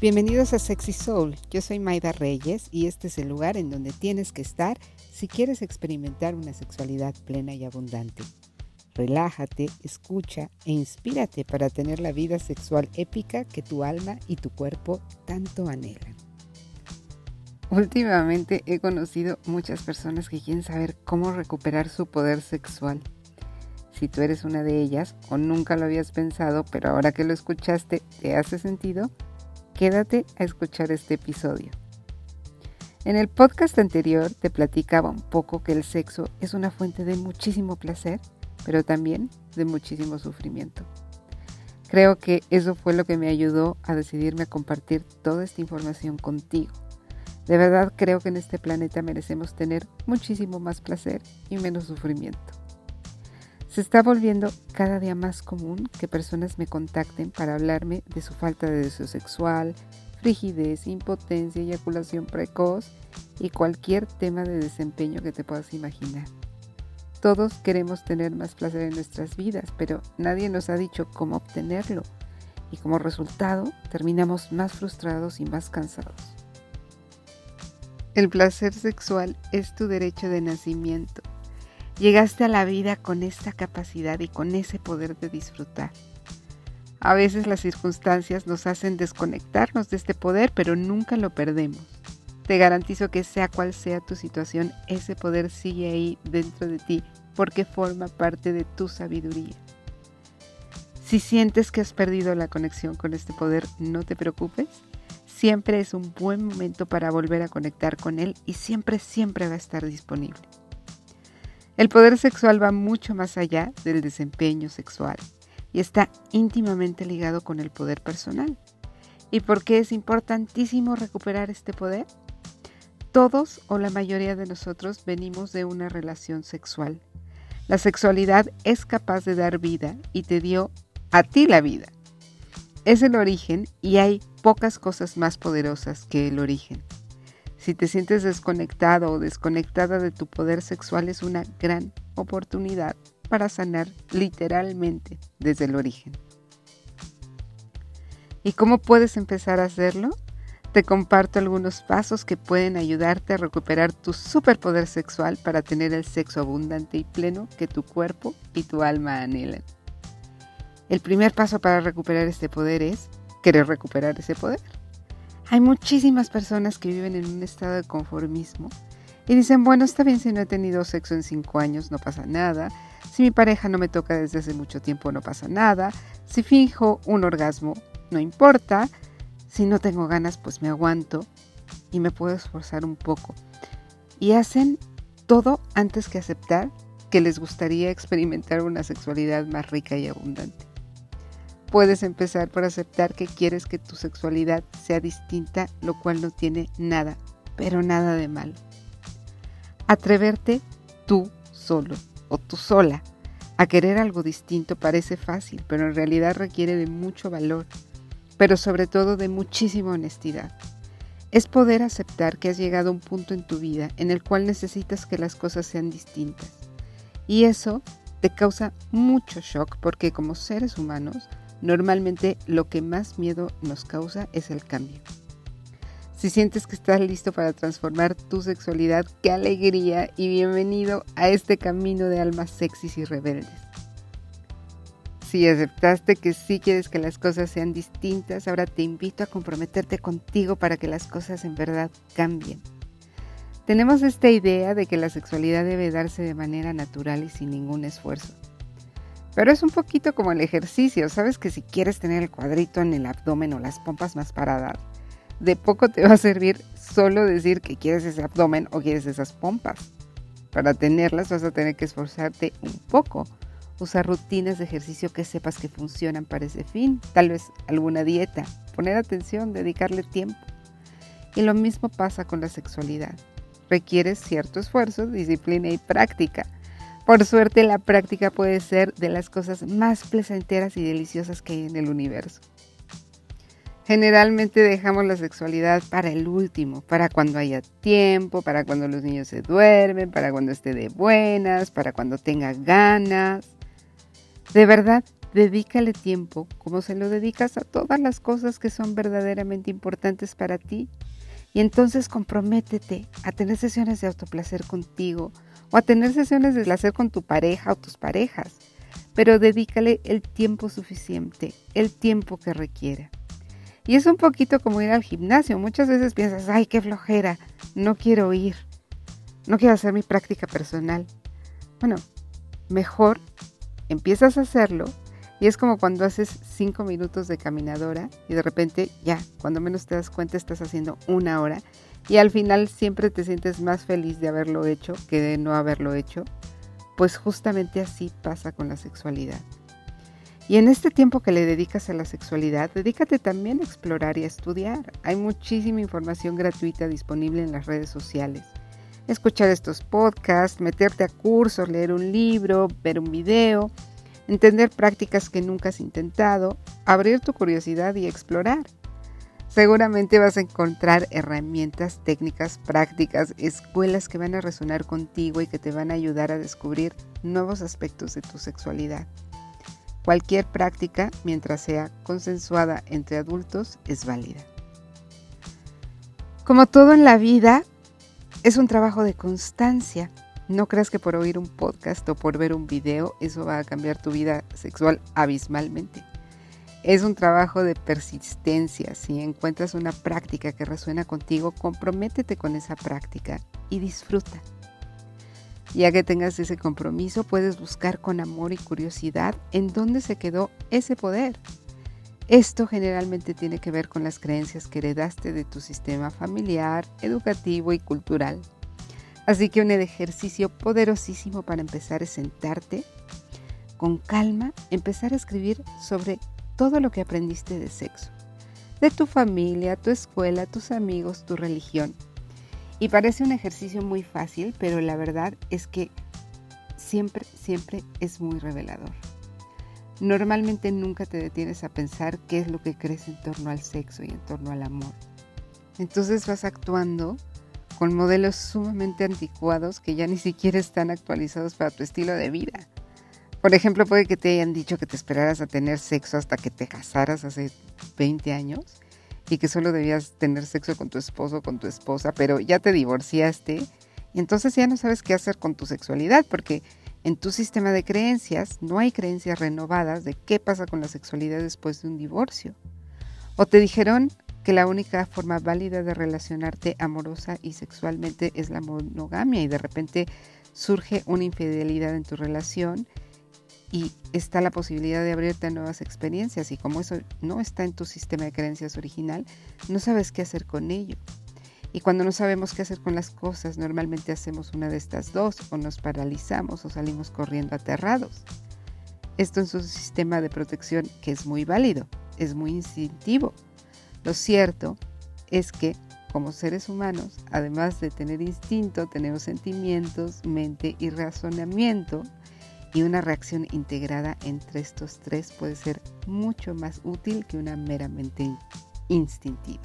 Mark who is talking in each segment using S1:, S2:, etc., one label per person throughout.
S1: Bienvenidos a Sexy Soul. Yo soy Maida Reyes y este es el lugar en donde tienes que estar si quieres experimentar una sexualidad plena y abundante. Relájate, escucha e inspírate para tener la vida sexual épica que tu alma y tu cuerpo tanto anhelan. Últimamente he conocido muchas personas que quieren saber cómo recuperar su poder sexual. Si tú eres una de ellas o nunca lo habías pensado, pero ahora que lo escuchaste te hace sentido, Quédate a escuchar este episodio. En el podcast anterior te platicaba un poco que el sexo es una fuente de muchísimo placer, pero también de muchísimo sufrimiento. Creo que eso fue lo que me ayudó a decidirme a compartir toda esta información contigo. De verdad creo que en este planeta merecemos tener muchísimo más placer y menos sufrimiento. Se está volviendo cada día más común que personas me contacten para hablarme de su falta de deseo sexual, frigidez, impotencia, eyaculación precoz y cualquier tema de desempeño que te puedas imaginar. Todos queremos tener más placer en nuestras vidas, pero nadie nos ha dicho cómo obtenerlo y como resultado terminamos más frustrados y más cansados. El placer sexual es tu derecho de nacimiento Llegaste a la vida con esta capacidad y con ese poder de disfrutar. A veces las circunstancias nos hacen desconectarnos de este poder, pero nunca lo perdemos. Te garantizo que sea cual sea tu situación, ese poder sigue ahí dentro de ti porque forma parte de tu sabiduría. Si sientes que has perdido la conexión con este poder, no te preocupes. Siempre es un buen momento para volver a conectar con él y siempre, siempre va a estar disponible. El poder sexual va mucho más allá del desempeño sexual y está íntimamente ligado con el poder personal. ¿Y por qué es importantísimo recuperar este poder? Todos o la mayoría de nosotros venimos de una relación sexual. La sexualidad es capaz de dar vida y te dio a ti la vida. Es el origen y hay pocas cosas más poderosas que el origen. Si te sientes desconectado o desconectada de tu poder sexual es una gran oportunidad para sanar literalmente desde el origen. ¿Y cómo puedes empezar a hacerlo? Te comparto algunos pasos que pueden ayudarte a recuperar tu superpoder sexual para tener el sexo abundante y pleno que tu cuerpo y tu alma anhelan. El primer paso para recuperar este poder es querer recuperar ese poder. Hay muchísimas personas que viven en un estado de conformismo y dicen, bueno, está bien si no he tenido sexo en cinco años, no pasa nada. Si mi pareja no me toca desde hace mucho tiempo, no pasa nada. Si fijo un orgasmo, no importa. Si no tengo ganas, pues me aguanto y me puedo esforzar un poco. Y hacen todo antes que aceptar que les gustaría experimentar una sexualidad más rica y abundante. Puedes empezar por aceptar que quieres que tu sexualidad sea distinta, lo cual no tiene nada, pero nada de malo. Atreverte tú solo o tú sola a querer algo distinto parece fácil, pero en realidad requiere de mucho valor, pero sobre todo de muchísima honestidad. Es poder aceptar que has llegado a un punto en tu vida en el cual necesitas que las cosas sean distintas. Y eso te causa mucho shock porque como seres humanos Normalmente lo que más miedo nos causa es el cambio. Si sientes que estás listo para transformar tu sexualidad, qué alegría y bienvenido a este camino de almas sexys y rebeldes. Si aceptaste que sí quieres que las cosas sean distintas, ahora te invito a comprometerte contigo para que las cosas en verdad cambien. Tenemos esta idea de que la sexualidad debe darse de manera natural y sin ningún esfuerzo. Pero es un poquito como el ejercicio, sabes que si quieres tener el cuadrito en el abdomen o las pompas más paradas, de poco te va a servir solo decir que quieres ese abdomen o quieres esas pompas. Para tenerlas vas a tener que esforzarte un poco, usar rutinas de ejercicio que sepas que funcionan para ese fin, tal vez alguna dieta, poner atención, dedicarle tiempo. Y lo mismo pasa con la sexualidad. Requiere cierto esfuerzo, disciplina y práctica por suerte, la práctica puede ser de las cosas más placenteras y deliciosas que hay en el universo. Generalmente dejamos la sexualidad para el último, para cuando haya tiempo, para cuando los niños se duermen, para cuando esté de buenas, para cuando tenga ganas. De verdad, Dedícale tiempo como se lo dedicas a todas las cosas que son verdaderamente importantes para ti. Y entonces comprométete a tener sesiones de autoplacer contigo o a tener sesiones de placer con tu pareja o tus parejas. Pero dedícale el tiempo suficiente, el tiempo que requiera. Y es un poquito como ir al gimnasio. Muchas veces piensas, ay, qué flojera, no quiero ir, no quiero hacer mi práctica personal. Bueno, mejor empiezas a hacerlo y es como cuando haces cinco minutos de caminadora y de repente ya, cuando menos te das cuenta, estás haciendo una hora y al final siempre te sientes más feliz de haberlo hecho que de no haberlo hecho. Pues justamente así pasa con la sexualidad. Y en este tiempo que le dedicas a la sexualidad, dedícate también a explorar y a estudiar. Hay muchísima información gratuita disponible en las redes sociales. Escuchar estos podcasts, meterte a cursos, leer un libro, ver un video entender prácticas que nunca has intentado, abrir tu curiosidad y explorar. Seguramente vas a encontrar herramientas, técnicas, prácticas, escuelas que van a resonar contigo y que te van a ayudar a descubrir nuevos aspectos de tu sexualidad. Cualquier práctica, mientras sea consensuada entre adultos, es válida. Como todo en la vida, es un trabajo de constancia no creas que por oír un podcast o por ver un video eso va a cambiar tu vida sexual abismalmente. Es un trabajo de persistencia. Si encuentras una práctica que resuena contigo, comprométete con esa práctica y disfruta. Ya que tengas ese compromiso, puedes buscar con amor y curiosidad en dónde se quedó ese poder. Esto generalmente tiene que ver con las creencias que heredaste de tu sistema familiar, educativo y cultural. Así que un ejercicio poderosísimo para empezar es sentarte con calma, empezar a escribir sobre todo lo que aprendiste de sexo, de tu familia, tu escuela, tus amigos, tu religión. Y parece un ejercicio muy fácil, pero la verdad es que siempre, siempre es muy revelador. Normalmente nunca te detienes a pensar qué es lo que crees en torno al sexo y en torno al amor. Entonces vas actuando con modelos sumamente anticuados que ya ni siquiera están actualizados para tu estilo de vida. Por ejemplo, puede que te hayan dicho que te esperaras a tener sexo hasta que te casaras hace 20 años y que solo debías tener sexo con tu esposo o con tu esposa, pero ya te divorciaste y entonces ya no sabes qué hacer con tu sexualidad porque en tu sistema de creencias no hay creencias renovadas de qué pasa con la sexualidad después de un divorcio. O te dijeron que la única forma válida de relacionarte amorosa y sexualmente es la monogamia y de repente surge una infidelidad en tu relación y está la posibilidad de abrirte a nuevas experiencias y como eso no está en tu sistema de creencias original, no sabes qué hacer con ello. Y cuando no sabemos qué hacer con las cosas, normalmente hacemos una de estas dos, o nos paralizamos o salimos corriendo aterrados. Esto en su sistema de protección que es muy válido, es muy instintivo, lo cierto es que como seres humanos, además de tener instinto, tenemos sentimientos, mente y razonamiento. Y una reacción integrada entre estos tres puede ser mucho más útil que una meramente instintiva.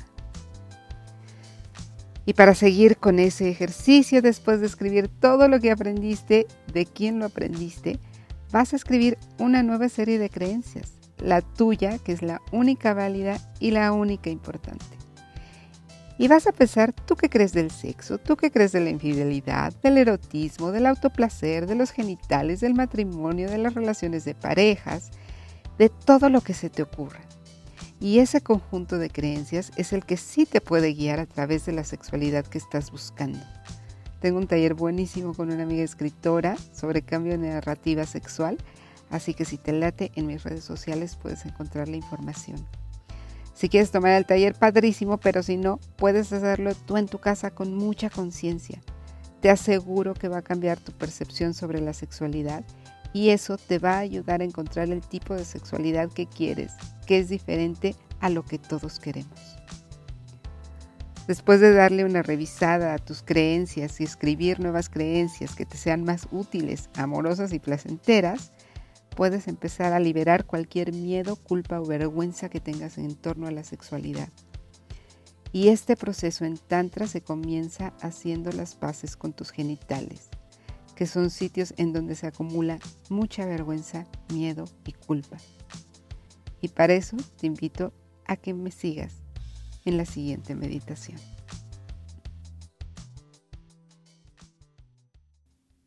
S1: Y para seguir con ese ejercicio, después de escribir todo lo que aprendiste, de quién lo aprendiste, vas a escribir una nueva serie de creencias la tuya, que es la única válida y la única importante. Y vas a pensar, ¿tú qué crees del sexo? ¿Tú qué crees de la infidelidad, del erotismo, del autoplacer, de los genitales, del matrimonio, de las relaciones de parejas, de todo lo que se te ocurra? Y ese conjunto de creencias es el que sí te puede guiar a través de la sexualidad que estás buscando. Tengo un taller buenísimo con una amiga escritora sobre cambio de narrativa sexual Así que si te late en mis redes sociales puedes encontrar la información. Si quieres tomar el taller, padrísimo, pero si no, puedes hacerlo tú en tu casa con mucha conciencia. Te aseguro que va a cambiar tu percepción sobre la sexualidad y eso te va a ayudar a encontrar el tipo de sexualidad que quieres, que es diferente a lo que todos queremos. Después de darle una revisada a tus creencias y escribir nuevas creencias que te sean más útiles, amorosas y placenteras, puedes empezar a liberar cualquier miedo, culpa o vergüenza que tengas en torno a la sexualidad. Y este proceso en Tantra se comienza haciendo las paces con tus genitales. que son sitios en donde se acumula mucha vergüenza, miedo y culpa. Y para eso te invito a que me sigas en la siguiente meditación.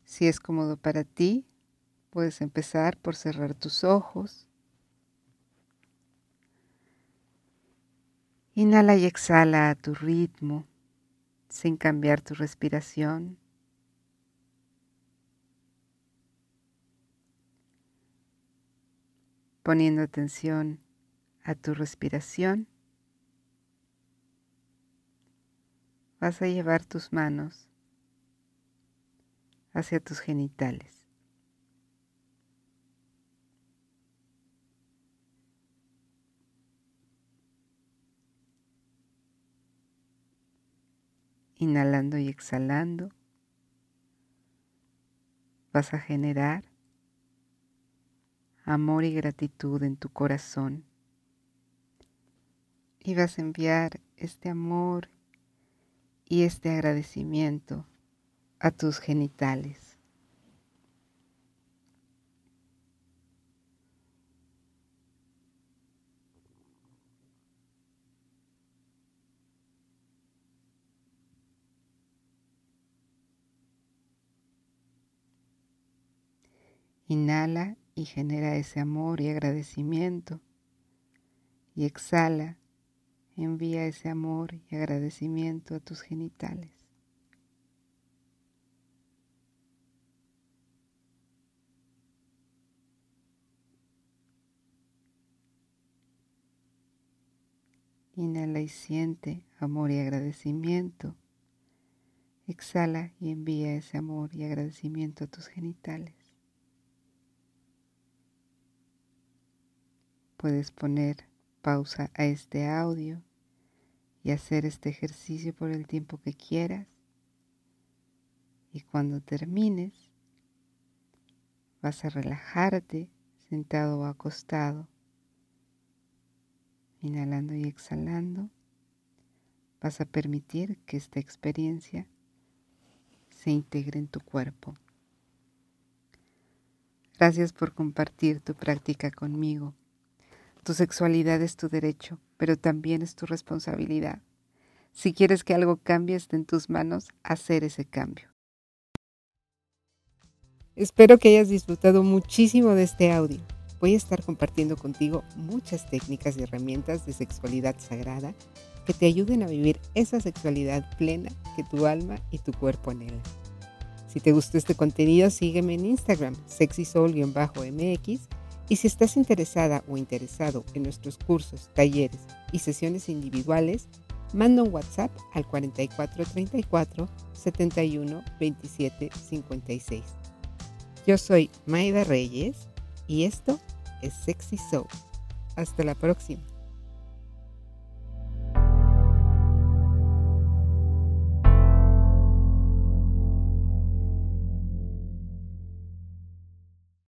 S1: Si es cómodo para ti, puedes empezar por cerrar tus ojos. Inhala y exhala a tu ritmo, sin cambiar tu respiración. Poniendo atención a tu respiración, vas a llevar tus manos hacia tus genitales. Inhalando y exhalando, vas a generar amor y gratitud en tu corazón y vas a enviar este amor y este agradecimiento a tus genitales. Inhala y genera ese amor y agradecimiento. Y exhala, envía ese amor y agradecimiento a tus genitales. Inhala y siente amor y agradecimiento. Exhala y envía ese amor y agradecimiento a tus genitales. Puedes poner pausa a este audio y hacer este ejercicio por el tiempo que quieras. Y cuando termines, vas a relajarte sentado o acostado Inhalando y exhalando, vas a permitir que esta experiencia se integre en tu cuerpo. Gracias por compartir tu práctica conmigo. Tu sexualidad es tu derecho, pero también es tu responsabilidad. Si quieres que algo cambie, está en tus manos hacer ese cambio. Espero que hayas disfrutado muchísimo de este audio voy a estar compartiendo contigo muchas técnicas y herramientas de sexualidad sagrada que te ayuden a vivir esa sexualidad plena que tu alma y tu cuerpo anhelan. Si te gustó este contenido, sígueme en Instagram, sexysol-mx, y si estás interesada o interesado en nuestros cursos, talleres y sesiones individuales, manda un WhatsApp al 4434 71 27 56. Yo soy Maida Reyes y esto es Sexy Soul. Hasta la próxima.